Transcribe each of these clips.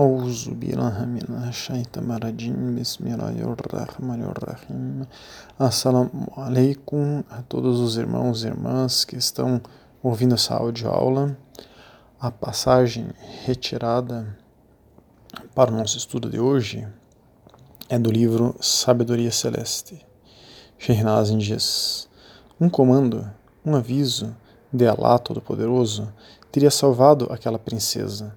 أعوذ بالله من الشيطان الرجيم بسم الله الرحمن الرحيم Assalamu alaikum a todos os irmãos e irmãs que estão ouvindo essa aula. A passagem retirada para o nosso estudo de hoje é do livro Sabedoria Celeste. Shehnazin diz: Um comando, um aviso de Alá Todo-Poderoso teria salvado aquela princesa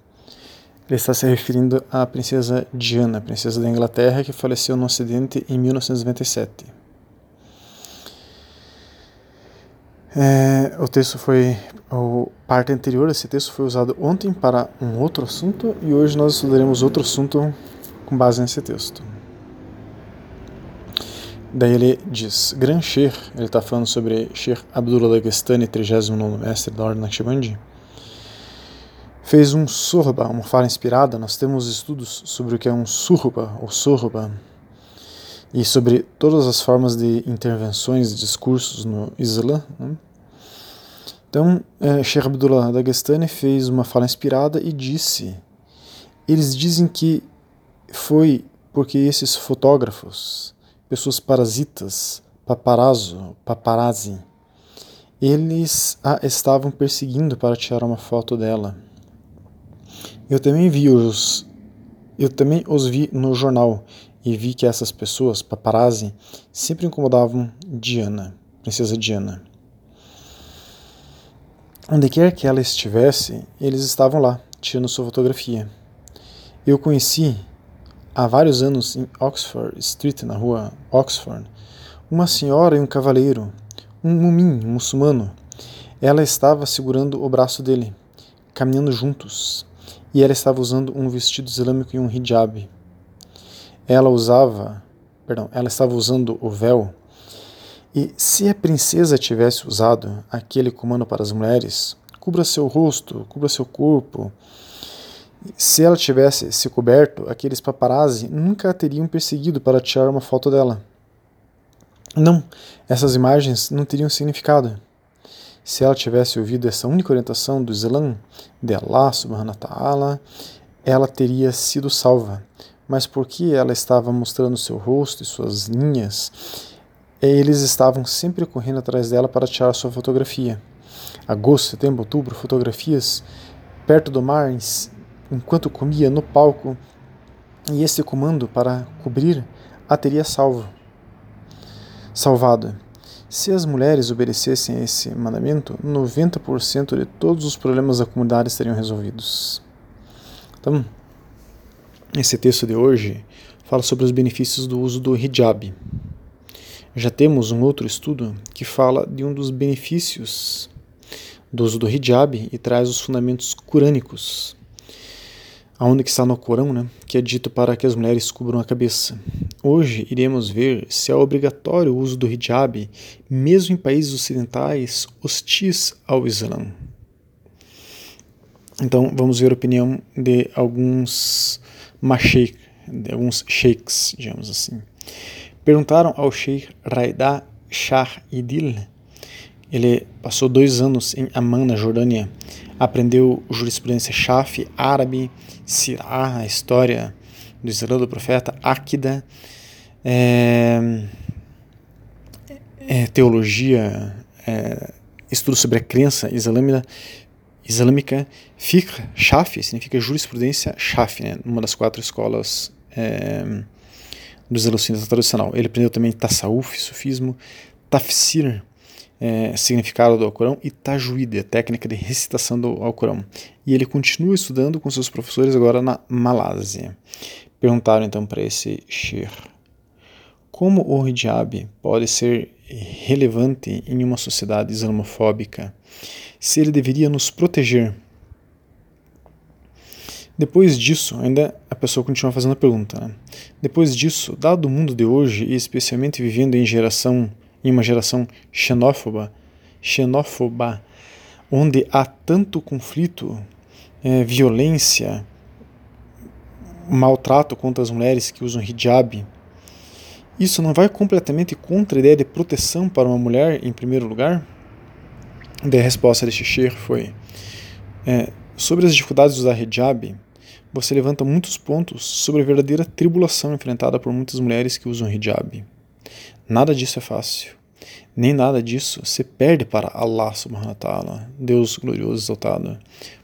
ele está se referindo à princesa Diana, princesa da Inglaterra, que faleceu no Ocidente em 1997. É, o texto foi. A parte anterior desse texto foi usado ontem para um outro assunto e hoje nós estudaremos outro assunto com base nesse texto. Daí ele diz: Gran Sheikh, ele está falando sobre Sheikh Abdullah Dagestani, 39 mestre da Ordem Naqshbandi fez um surba, uma fala inspirada. Nós temos estudos sobre o que é um surba ou surba e sobre todas as formas de intervenções discursos no Islã. Né? Então, é, Sheikh Abdullah Dagestani fez uma fala inspirada e disse: eles dizem que foi porque esses fotógrafos, pessoas parasitas, paparazzo, paparazzi, eles a estavam perseguindo para tirar uma foto dela. Eu também vi os eu também os vi no jornal e vi que essas pessoas, paparazzi, sempre incomodavam Diana, princesa Diana. Onde quer que ela estivesse, eles estavam lá, tirando sua fotografia. Eu conheci há vários anos em Oxford Street, na rua Oxford, uma senhora e um cavaleiro, um mumim um muçulmano. Ela estava segurando o braço dele, caminhando juntos e ela estava usando um vestido islâmico e um hijab. Ela usava, perdão, ela estava usando o véu. E se a princesa tivesse usado aquele comando para as mulheres, cubra seu rosto, cubra seu corpo. Se ela tivesse se coberto, aqueles paparazzi nunca a teriam perseguido para tirar uma foto dela. Não, essas imagens não teriam significado. Se ela tivesse ouvido essa única orientação do Islã, de Allah subhanahu wa ta'ala, ela teria sido salva. Mas porque ela estava mostrando seu rosto e suas linhas, eles estavam sempre correndo atrás dela para tirar sua fotografia. Agosto, setembro, outubro, fotografias perto do mar, enquanto comia no palco, e esse comando para cobrir a teria salvo, salvado. Se as mulheres obedecessem a esse mandamento, 90% de todos os problemas da comunidade estariam resolvidos. Então, esse texto de hoje fala sobre os benefícios do uso do hijab. Já temos um outro estudo que fala de um dos benefícios do uso do hijab e traz os fundamentos curânicos aonde que está no Corão, né, que é dito para que as mulheres cubram a cabeça. Hoje iremos ver se é obrigatório o uso do hijab, mesmo em países ocidentais hostis ao Islã. Então vamos ver a opinião de alguns masheik, de alguns sheiks, digamos assim. Perguntaram ao sheikh Raida Shah Idil, ele passou dois anos em Amman, na Jordânia, aprendeu jurisprudência Shafi, árabe, Sirah, a história do Islã do profeta, Akida, é, é, teologia, é, estudo sobre a crença islâmica, islâmica. Fiqh, Shafi, significa jurisprudência Shafi, né, uma das quatro escolas é, do Islã tradicional. Ele aprendeu também Tasawuf, sufismo, Tafsir, é, significado do Alcorão e Tajwid, a técnica de recitação do Alcorão. E ele continua estudando com seus professores agora na Malásia. Perguntaram então para esse Shir como o hijab pode ser relevante em uma sociedade islamofóbica, se ele deveria nos proteger. Depois disso, ainda a pessoa continua fazendo a pergunta. Né? Depois disso, dado o mundo de hoje e especialmente vivendo em geração em uma geração xenófoba, xenófoba, onde há tanto conflito, é, violência, maltrato contra as mulheres que usam hijab, isso não vai completamente contra a ideia de proteção para uma mulher, em primeiro lugar? Daí a resposta deste Sheikh foi: é, sobre as dificuldades de usar hijab, você levanta muitos pontos sobre a verdadeira tribulação enfrentada por muitas mulheres que usam hijab. Nada disso é fácil. Nem nada disso se perde para Allah subhanahu wa ta'ala, Deus glorioso exaltado.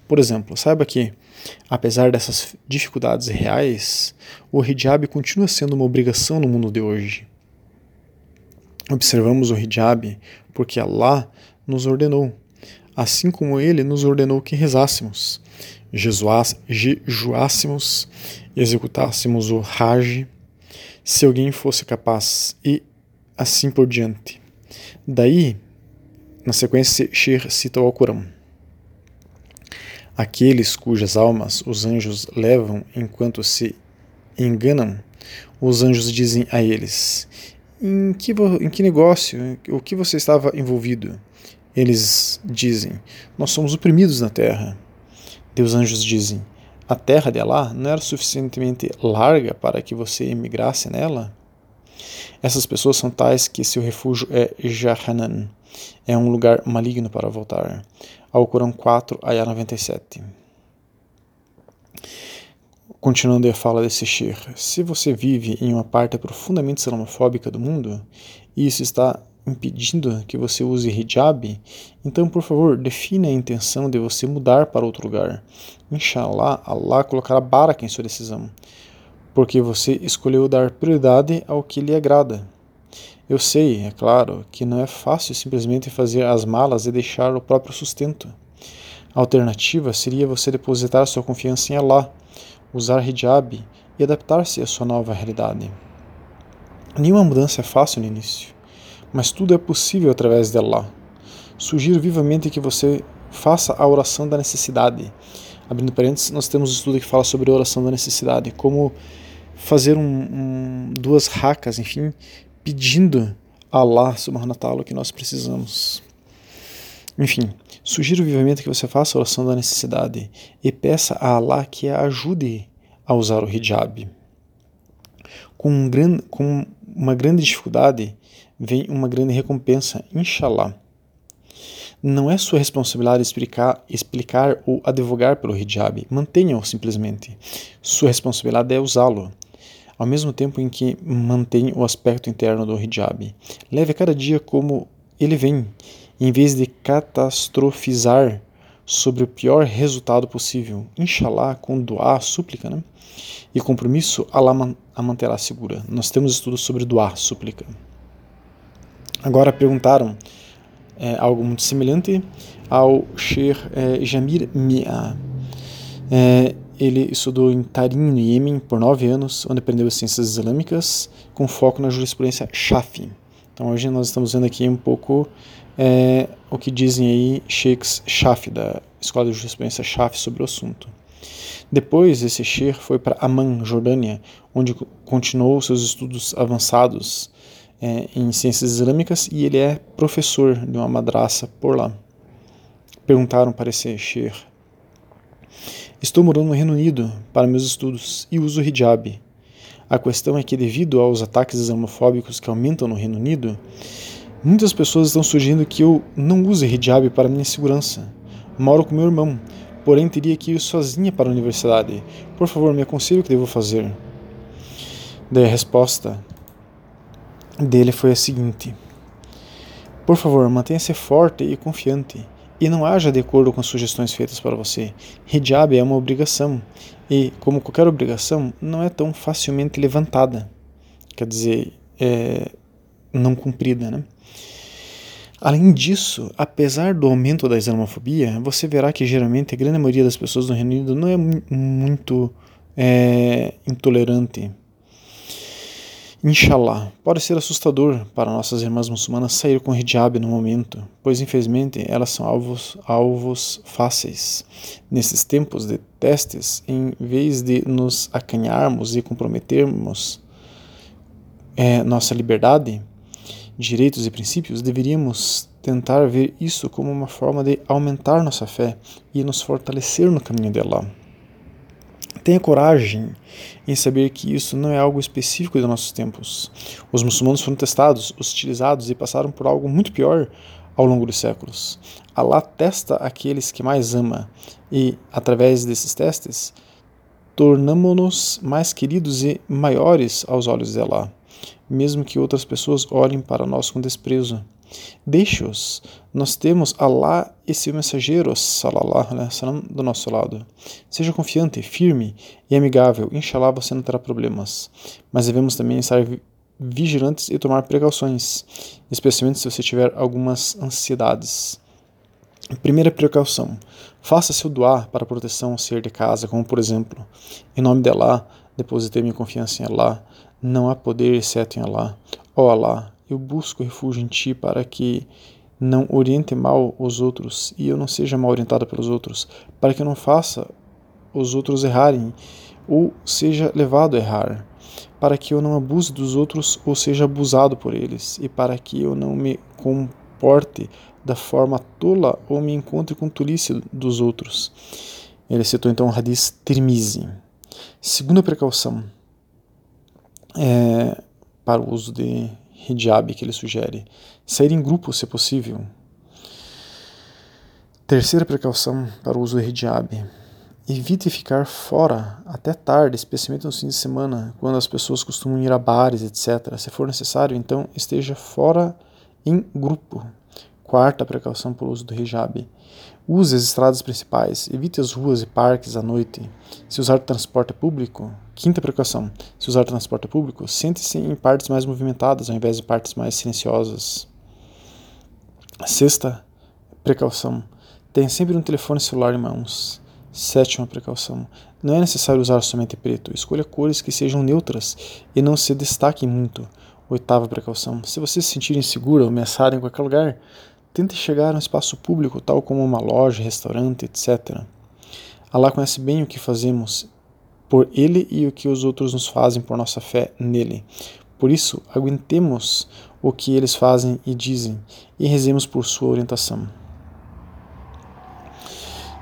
Por exemplo, saiba que, apesar dessas dificuldades reais, o hijab continua sendo uma obrigação no mundo de hoje. Observamos o hijab porque Allah nos ordenou, assim como ele nos ordenou que rezássemos, jejuássemos, executássemos o Hajj, se alguém fosse capaz, e assim por diante. Daí, na sequência, Shir cita o Alcorão. Aqueles cujas almas os anjos levam enquanto se enganam, os anjos dizem a eles: Em que, em que negócio? O que você estava envolvido? Eles dizem: Nós somos oprimidos na terra. Deus anjos dizem: A terra de Alá não era suficientemente larga para que você emigrasse nela? Essas pessoas são tais que seu refúgio é Jahanan, é um lugar maligno para voltar. Ao Corão 4, Ayah 97. Continuando a fala desse Shir, se você vive em uma parte profundamente islamofóbica do mundo, e isso está impedindo que você use hijab, então por favor define a intenção de você mudar para outro lugar. Inshallah, Allah colocará baraka em sua decisão porque você escolheu dar prioridade ao que lhe agrada. Eu sei, é claro, que não é fácil simplesmente fazer as malas e deixar o próprio sustento. A alternativa seria você depositar sua confiança em Allah, usar hijab e adaptar-se à sua nova realidade. Nenhuma mudança é fácil no início, mas tudo é possível através de Allah. Sugiro vivamente que você faça a oração da necessidade. Abrindo parênteses, nós temos um estudo que fala sobre a oração da necessidade, como fazer um, um, duas racas, enfim, pedindo a Allah subhanahu wa que nós precisamos. Enfim, sugiro vivamente que você faça a oração da necessidade e peça a Allah que a ajude a usar o hijab. Com, um gran, com uma grande dificuldade vem uma grande recompensa, inshallah. Não é sua responsabilidade explicar, explicar ou advogar pelo hijab, mantenha-o simplesmente. Sua responsabilidade é usá-lo ao mesmo tempo em que mantém o aspecto interno do hijab. Leve cada dia como ele vem, em vez de catastrofizar sobre o pior resultado possível. Inshallah, com doar, súplica, né? E compromisso, Allah a manterá segura. Nós temos estudos sobre doar, súplica. Agora perguntaram é, algo muito semelhante ao Sheikh é, Jamir Mia. É, ele estudou em Tarim, no Iêmen, por nove anos, onde aprendeu ciências islâmicas, com foco na jurisprudência Shafi. Então hoje nós estamos vendo aqui um pouco é, o que dizem aí sheikhs Shafi, da Escola de Jurisprudência Shafi, sobre o assunto. Depois, esse sheikh foi para Amman, Jordânia, onde continuou seus estudos avançados é, em ciências islâmicas e ele é professor de uma madraça por lá. Perguntaram para esse sheikh Estou morando no Reino Unido para meus estudos e uso hijab. A questão é que, devido aos ataques islamofóbicos que aumentam no Reino Unido, muitas pessoas estão sugerindo que eu não use hijab para minha segurança. Moro com meu irmão, porém teria que ir sozinha para a universidade. Por favor, me aconselhe o que devo fazer. Daí a resposta dele foi a seguinte: Por favor, mantenha-se forte e confiante e não haja de acordo com as sugestões feitas para você. Hijab é uma obrigação e, como qualquer obrigação, não é tão facilmente levantada, quer dizer, é não cumprida, né? Além disso, apesar do aumento da islamofobia, você verá que geralmente a grande maioria das pessoas no Reino Unido não é muito é, intolerante Inshallah, pode ser assustador para nossas irmãs muçulmanas sair com hijab no momento, pois infelizmente elas são alvos, alvos fáceis. Nesses tempos de testes, em vez de nos acanharmos e comprometermos é, nossa liberdade, direitos e princípios, deveríamos tentar ver isso como uma forma de aumentar nossa fé e nos fortalecer no caminho de Allah. Tenha coragem em saber que isso não é algo específico dos nossos tempos. Os muçulmanos foram testados, hostilizados e passaram por algo muito pior ao longo dos séculos. Allah testa aqueles que mais ama e, através desses testes, tornamo-nos mais queridos e maiores aos olhos de Allah, mesmo que outras pessoas olhem para nós com desprezo. Deixe-os, nós temos Allah e seu mensageiro, salallahu alaihi wasallam, do nosso lado. Seja confiante, firme e amigável, inshallah você não terá problemas. Mas devemos também estar vigilantes e tomar precauções, especialmente se você tiver algumas ansiedades. Primeira precaução: faça seu doar para proteção ao ser de casa, como por exemplo, em nome de Allah, depositei minha confiança em Allah, não há poder exceto em Allah. Ó oh Allah, eu busco refúgio em Ti para que não oriente mal os outros e eu não seja mal orientado pelos outros, para que eu não faça os outros errarem ou seja levado a errar para que eu não abuse dos outros ou seja abusado por eles, e para que eu não me comporte da forma tola ou me encontre com tolice dos outros. Ele citou então o Hadith Tirmizi. Segunda precaução é, para o uso de hijab que ele sugere: sair em grupo, se possível. Terceira precaução para o uso do hijab Evite ficar fora até tarde, especialmente no fim de semana, quando as pessoas costumam ir a bares, etc. Se for necessário, então esteja fora em grupo. Quarta precaução pelo uso do hijab. Use as estradas principais, evite as ruas e parques à noite. Se usar transporte público, quinta precaução. Se usar transporte público, sente-se em partes mais movimentadas ao invés de partes mais silenciosas. Sexta precaução. Tenha sempre um telefone celular em mãos. Sétima precaução. Não é necessário usar somente preto. Escolha cores que sejam neutras e não se destaquem muito. Oitava precaução. Se você se sentir insegura ou ameaçada em qualquer lugar, tente chegar a um espaço público, tal como uma loja, restaurante, etc. Allah conhece bem o que fazemos por Ele e o que os outros nos fazem por nossa fé nele. Por isso, aguentemos o que eles fazem e dizem e rezemos por sua orientação.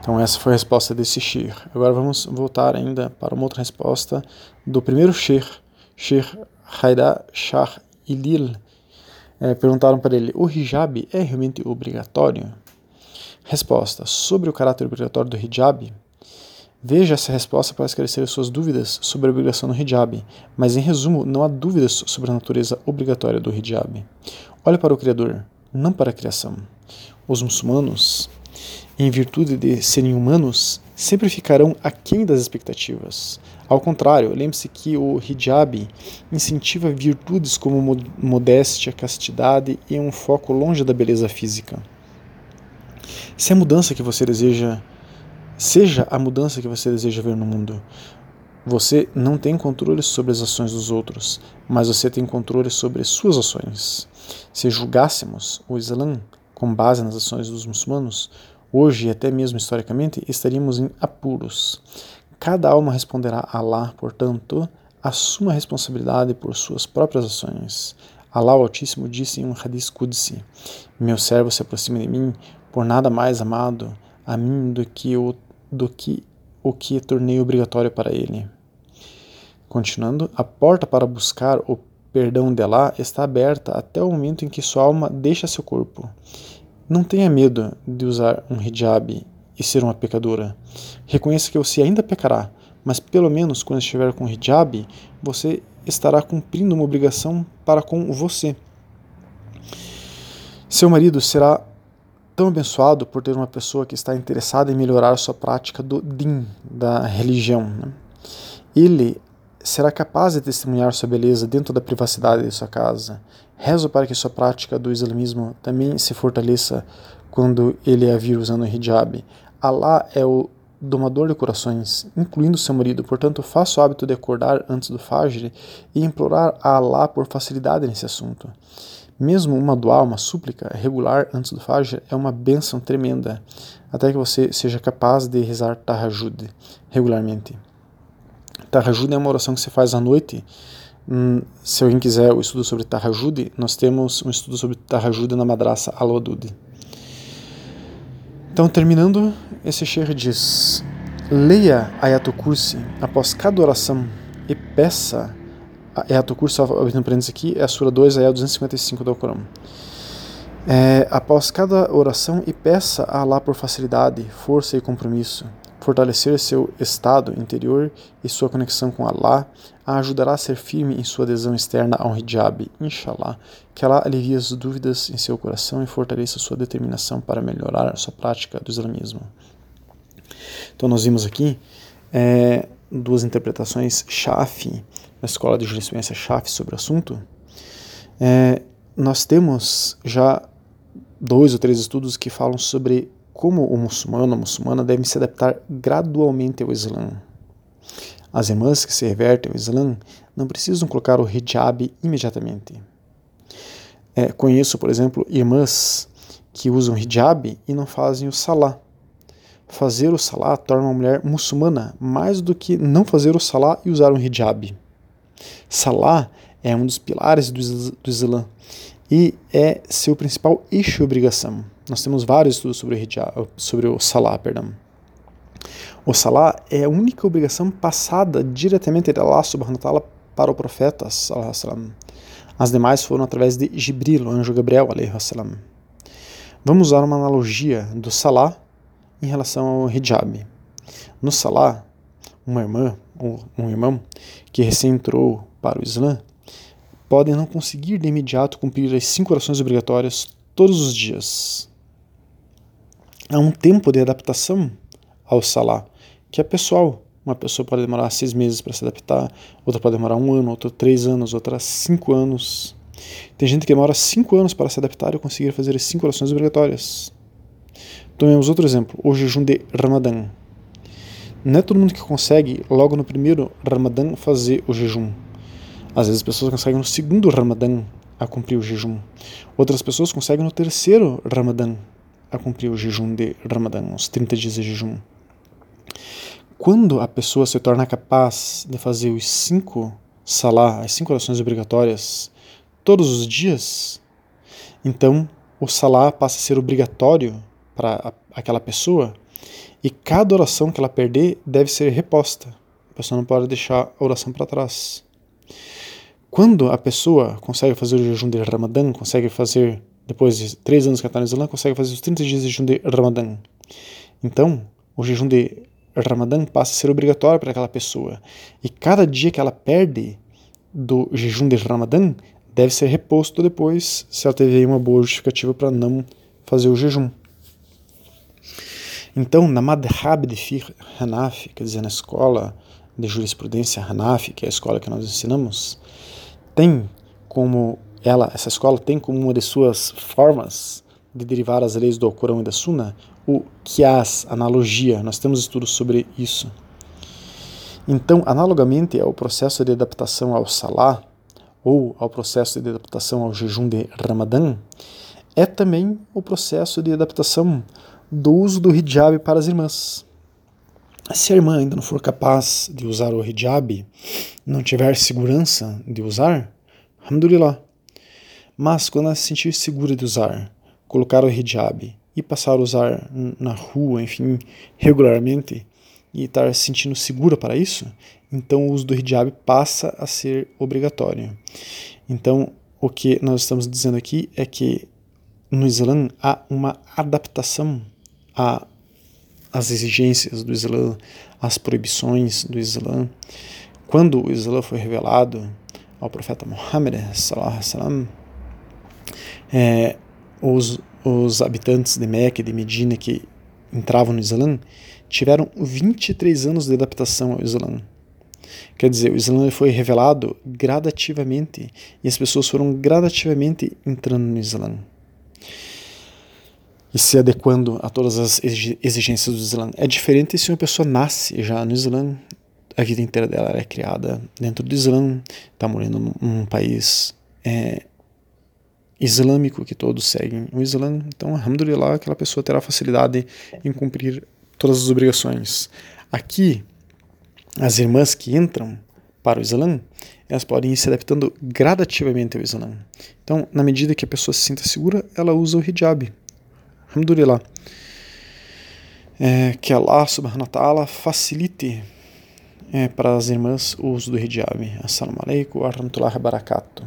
Então essa foi a resposta desse Shir. Agora vamos voltar ainda para uma outra resposta do primeiro Shir, Shir Haida Shah Ilil. É, perguntaram para ele, o hijab é realmente obrigatório? Resposta, sobre o caráter obrigatório do hijab, Veja essa resposta para esclarecer suas dúvidas sobre a obrigação do hijab, mas em resumo, não há dúvidas sobre a natureza obrigatória do hijab. Olhe para o Criador, não para a criação. Os muçulmanos em virtude de serem humanos, sempre ficarão aquém das expectativas. Ao contrário, lembre-se que o hijab incentiva virtudes como modéstia, castidade e um foco longe da beleza física. Se a mudança que você deseja seja a mudança que você deseja ver no mundo, você não tem controle sobre as ações dos outros, mas você tem controle sobre suas ações. Se julgássemos o Islã com base nas ações dos muçulmanos, Hoje, e até mesmo historicamente, estaríamos em apuros. Cada alma responderá a Allah, portanto, assuma a responsabilidade por suas próprias ações. Allah o Altíssimo disse em um hadith Qudsi: Meu servo se aproxima de mim por nada mais amado a mim do que o, do que, o que tornei obrigatório para ele. Continuando, a porta para buscar o perdão de Allah está aberta até o momento em que sua alma deixa seu corpo. Não tenha medo de usar um hijab e ser uma pecadora. Reconheça que você ainda pecará, mas pelo menos quando estiver com hijab, você estará cumprindo uma obrigação para com você. Seu marido será tão abençoado por ter uma pessoa que está interessada em melhorar a sua prática do din, da religião. Né? Ele será capaz de testemunhar sua beleza dentro da privacidade de sua casa. Rezo para que sua prática do islamismo também se fortaleça quando ele a vir usando o hijab. Allah é o domador de corações, incluindo seu marido, portanto, faça o hábito de acordar antes do Fajr e implorar a Allah por facilidade nesse assunto. Mesmo uma dua, uma súplica regular antes do Fajr é uma bênção tremenda, até que você seja capaz de rezar Tahajjud regularmente. Tahajjud é uma oração que se faz à noite. Hum, se alguém quiser o estudo sobre Tahajjud, nós temos um estudo sobre Tahajjud na Madrasa Al-Wadud. Então, terminando, esse Sheikh diz: leia Ayatul Kursi após cada oração e peça. Ayatul Kursi, abrindo parênteses aqui, é a Sura 2, Ayat 255 do Alcorão. É, após cada oração e peça a Allah por facilidade, força e compromisso fortalecer seu estado interior e sua conexão com Allah, a ajudará a ser firme em sua adesão externa ao hijab, inshallah, que Allah alivie as dúvidas em seu coração e fortaleça sua determinação para melhorar a sua prática do islamismo. Então nós vimos aqui é, duas interpretações Shafi, na escola de jurisprudência Shafi sobre o assunto. É, nós temos já dois ou três estudos que falam sobre como o muçulmano, a muçulmana devem se adaptar gradualmente ao Islã. As irmãs que se revertem ao Islã não precisam colocar o hijab imediatamente. É, conheço, por exemplo, irmãs que usam hijab e não fazem o salá. Fazer o salá torna uma mulher muçulmana mais do que não fazer o salá e usar um hijab. Salá é um dos pilares do, do Islã e é seu principal eixo e obrigação. Nós temos vários estudos sobre o, hijab, sobre o Salah, perdão. O Salah é a única obrigação passada diretamente de Allah subhanahu wa ta'ala para o profeta As demais foram através de Jibril, o anjo Gabriel alaihi Vamos usar uma analogia do Salah em relação ao hijab. No Salah, uma irmã ou um irmão que recém entrou para o Islã podem não conseguir de imediato cumprir as cinco orações obrigatórias todos os dias. Há um tempo de adaptação ao Salah, que é pessoal. Uma pessoa pode demorar seis meses para se adaptar, outra pode demorar um ano, outra três anos, outra cinco anos. Tem gente que demora cinco anos para se adaptar e conseguir fazer as cinco orações obrigatórias. Tomemos outro exemplo, o jejum de Ramadã. Não é todo mundo que consegue, logo no primeiro Ramadã, fazer o jejum. Às vezes as pessoas conseguem no segundo Ramadã a cumprir o jejum. Outras pessoas conseguem no terceiro Ramadã a cumprir o jejum de Ramadã, os 30 dias de jejum. Quando a pessoa se torna capaz de fazer os cinco salá, as cinco orações obrigatórias, todos os dias, então o salá passa a ser obrigatório para aquela pessoa e cada oração que ela perder deve ser reposta. A pessoa não pode deixar a oração para trás. Quando a pessoa consegue fazer o jejum de Ramadã, consegue fazer, depois de três anos que ela está no Islã, consegue fazer os 30 dias de jejum de Ramadã. Então, o jejum de Ramadã passa a ser obrigatório para aquela pessoa. E cada dia que ela perde do jejum de Ramadã deve ser reposto depois, se ela teve uma boa justificativa para não fazer o jejum. Então, na Madhab de Fiqh Hanafi, quer dizer, na escola de jurisprudência Hanafi, que é a escola que nós ensinamos, tem como ela, essa escola tem como uma de suas formas de derivar as leis do Corão e da Sunna o kias, analogia. Nós temos estudos sobre isso. Então, analogamente ao processo de adaptação ao Salah ou ao processo de adaptação ao jejum de Ramadã, é também o processo de adaptação do uso do hijab para as irmãs. Se a irmã ainda não for capaz de usar o hijab, não tiver segurança de usar, alhamdulillah. Mas quando ela se sentir segura de usar, colocar o hijab e passar a usar na rua, enfim, regularmente, e estar se sentindo segura para isso, então o uso do hijab passa a ser obrigatório. Então, o que nós estamos dizendo aqui é que no Islã há uma adaptação a as exigências do Islã, as proibições do Islã. Quando o Islã foi revelado ao profeta Muhammad, é, os, os habitantes de Meca e de Medina que entravam no Islã tiveram 23 anos de adaptação ao Islã. Quer dizer, o Islã foi revelado gradativamente e as pessoas foram gradativamente entrando no Islã e se adequando a todas as exigências do Islã. É diferente se uma pessoa nasce já no Islã, a vida inteira dela é criada dentro do Islã, está morando num país é, islâmico que todos seguem o Islã, então, alhamdulillah, aquela pessoa terá facilidade em cumprir todas as obrigações. Aqui, as irmãs que entram para o Islã, elas podem ir se adaptando gradativamente ao Islã. Então, na medida que a pessoa se sinta segura, ela usa o hijab, Alhamdulillah. É, que Allah subhanahu wa ta'ala facilite é, para as irmãs o uso do hijab. Assalamu alaikum wa rahmatullahi wa barakatuh.